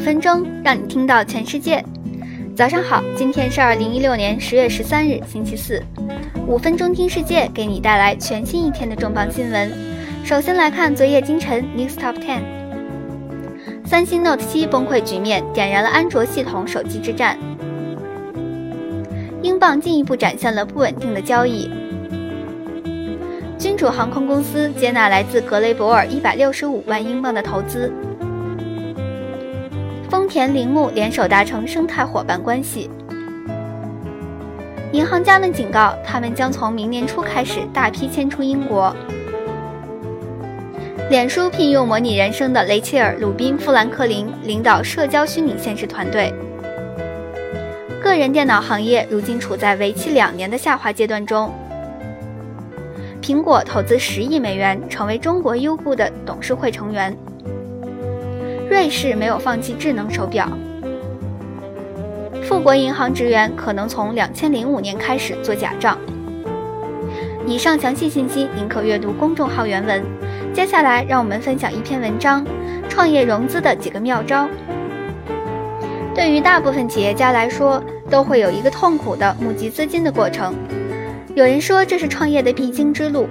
分钟让你听到全世界。早上好，今天是二零一六年十月十三日，星期四。五分钟听世界，给你带来全新一天的重磅新闻。首先来看昨夜今晨 News Top Ten。三星 Note 七崩溃局面点燃了安卓系统手机之战。英镑进一步展现了不稳定的交易。君主航空公司接纳来自格雷伯尔一百六十五万英镑的投资。丰田铃木联手达成生态伙伴关系。银行家们警告，他们将从明年初开始大批迁出英国。脸书聘用模拟人生的雷切尔·鲁宾·富兰克林领导社交虚拟现实团队。个人电脑行业如今处在为期两年的下滑阶段中。苹果投资十亿美元成为中国优步的董事会成员。瑞士没有放弃智能手表。富国银行职员可能从两千零五年开始做假账。以上详细信息您可阅读公众号原文。接下来，让我们分享一篇文章：创业融资的几个妙招。对于大部分企业家来说，都会有一个痛苦的募集资金的过程。有人说这是创业的必经之路，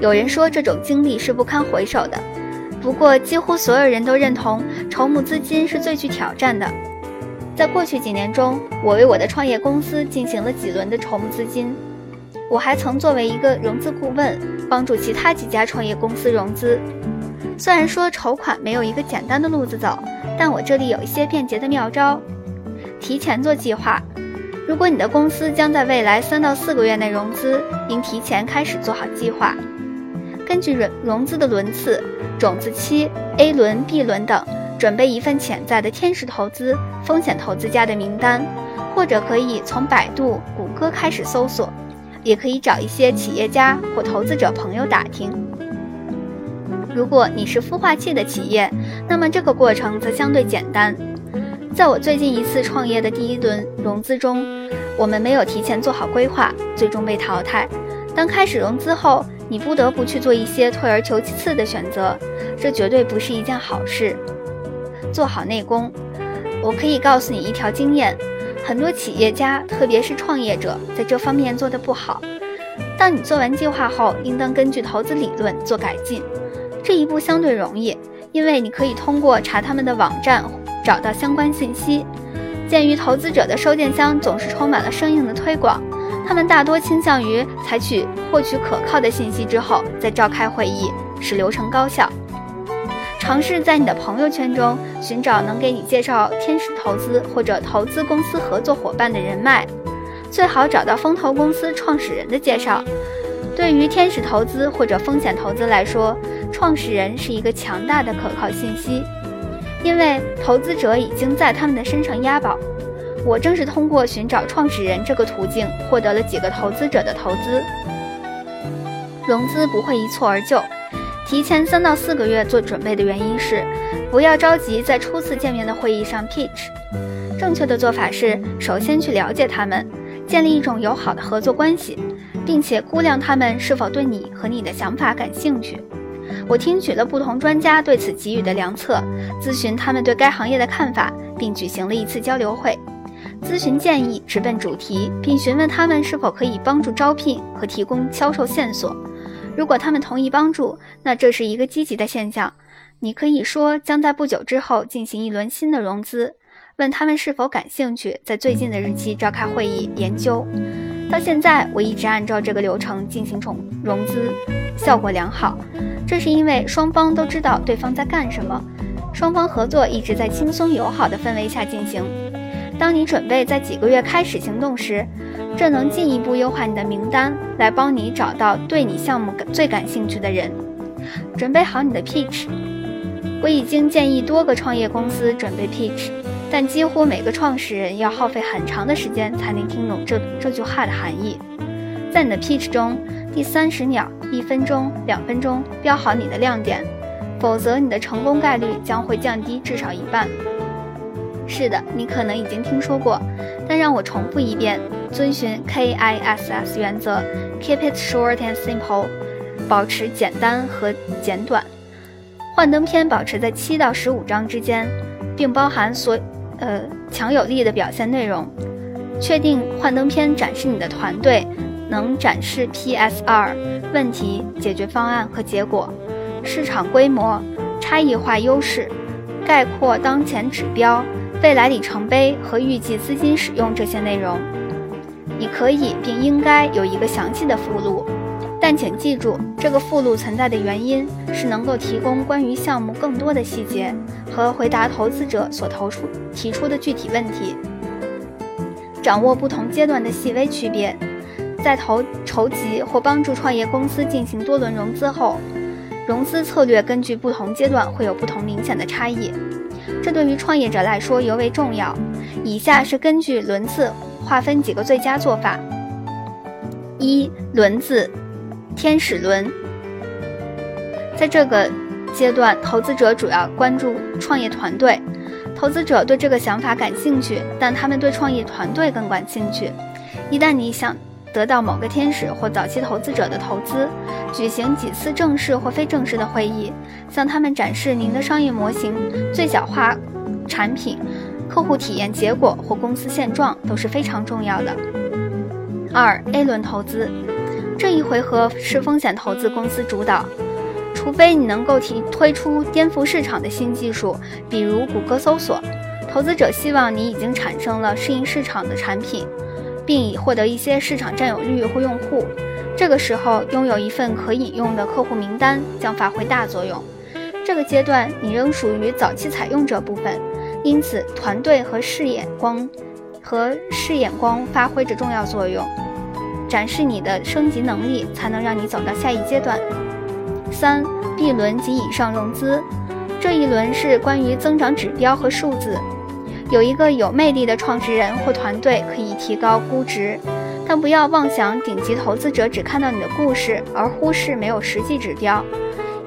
有人说这种经历是不堪回首的。不过，几乎所有人都认同筹募资金是最具挑战的。在过去几年中，我为我的创业公司进行了几轮的筹募资金。我还曾作为一个融资顾问，帮助其他几家创业公司融资。虽然说筹款没有一个简单的路子走，但我这里有一些便捷的妙招：提前做计划。如果你的公司将在未来三到四个月内融资，应提前开始做好计划。根据融融资的轮次、种子期、A 轮、B 轮等。准备一份潜在的天使投资、风险投资家的名单，或者可以从百度、谷歌开始搜索，也可以找一些企业家或投资者朋友打听。如果你是孵化器的企业，那么这个过程则相对简单。在我最近一次创业的第一轮融资中，我们没有提前做好规划，最终被淘汰。当开始融资后，你不得不去做一些退而求其次的选择，这绝对不是一件好事。做好内功，我可以告诉你一条经验：很多企业家，特别是创业者，在这方面做得不好。当你做完计划后，应当根据投资理论做改进。这一步相对容易，因为你可以通过查他们的网站找到相关信息。鉴于投资者的收件箱总是充满了生硬的推广，他们大多倾向于采取获取可靠的信息之后再召开会议，使流程高效。尝试在你的朋友圈中寻找能给你介绍天使投资或者投资公司合作伙伴的人脉，最好找到风投公司创始人的介绍。对于天使投资或者风险投资来说，创始人是一个强大的可靠信息，因为投资者已经在他们的身上押宝。我正是通过寻找创始人这个途径获得了几个投资者的投资。融资不会一蹴而就。提前三到四个月做准备的原因是，不要着急在初次见面的会议上 pitch。正确的做法是，首先去了解他们，建立一种友好的合作关系，并且估量他们是否对你和你的想法感兴趣。我听取了不同专家对此给予的良策，咨询他们对该行业的看法，并举行了一次交流会，咨询建议直奔主题，并询问他们是否可以帮助招聘和提供销售线索。如果他们同意帮助，那这是一个积极的现象。你可以说将在不久之后进行一轮新的融资，问他们是否感兴趣，在最近的日期召开会议研究。到现在，我一直按照这个流程进行融融资，效果良好。这是因为双方都知道对方在干什么，双方合作一直在轻松友好的氛围下进行。当你准备在几个月开始行动时，这能进一步优化你的名单，来帮你找到对你项目最感兴趣的人。准备好你的 pitch。我已经建议多个创业公司准备 pitch，但几乎每个创始人要耗费很长的时间才能听懂这这句话的含义。在你的 pitch 中，第三十秒、一分钟、两分钟标好你的亮点，否则你的成功概率将会降低至少一半。是的，你可能已经听说过，但让我重复一遍。遵循 KISS 原则，Keep it short and simple，保持简单和简短。幻灯片保持在七到十五张之间并包含所呃强有力的表现内容。确定幻灯片展示你的团队能展示 PSR 问题解决方案和结果，市场规模差异化优势，概括当前指标。未来里程碑和预计资金使用这些内容，你可以并应该有一个详细的附录，但请记住，这个附录存在的原因是能够提供关于项目更多的细节和回答投资者所投出提出的具体问题。掌握不同阶段的细微区别，在投筹集或帮助创业公司进行多轮融资后，融资策略根据不同阶段会有不同明显的差异。这对于创业者来说尤为重要。以下是根据轮次划分几个最佳做法：一、轮子，天使轮。在这个阶段，投资者主要关注创业团队。投资者对这个想法感兴趣，但他们对创业团队更感兴趣。一旦你想得到某个天使或早期投资者的投资，举行几次正式或非正式的会议，向他们展示您的商业模型、最小化产品、客户体验结果或公司现状都是非常重要的。二 A 轮投资，这一回合是风险投资公司主导，除非你能够提推出颠覆市场的新技术，比如谷歌搜索。投资者希望你已经产生了适应市场的产品。并已获得一些市场占有率或用户，这个时候拥有一份可引用的客户名单将发挥大作用。这个阶段你仍属于早期采用者部分，因此团队和视眼光和视眼光发挥着重要作用，展示你的升级能力，才能让你走到下一阶段。三 B 轮及以上融资，这一轮是关于增长指标和数字。有一个有魅力的创始人或团队可以提高估值，但不要妄想顶级投资者只看到你的故事而忽视没有实际指标。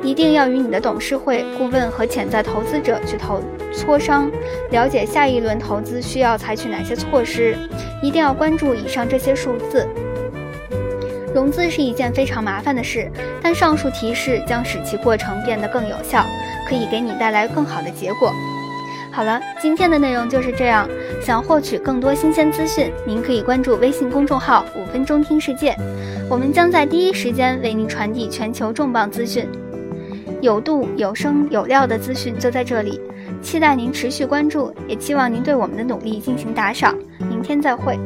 一定要与你的董事会、顾问和潜在投资者去投磋商，了解下一轮投资需要采取哪些措施。一定要关注以上这些数字。融资是一件非常麻烦的事，但上述提示将使其过程变得更有效，可以给你带来更好的结果。好了，今天的内容就是这样。想获取更多新鲜资讯，您可以关注微信公众号“五分钟听世界”，我们将在第一时间为您传递全球重磅资讯，有度、有声、有料的资讯就在这里。期待您持续关注，也期望您对我们的努力进行打赏。明天再会。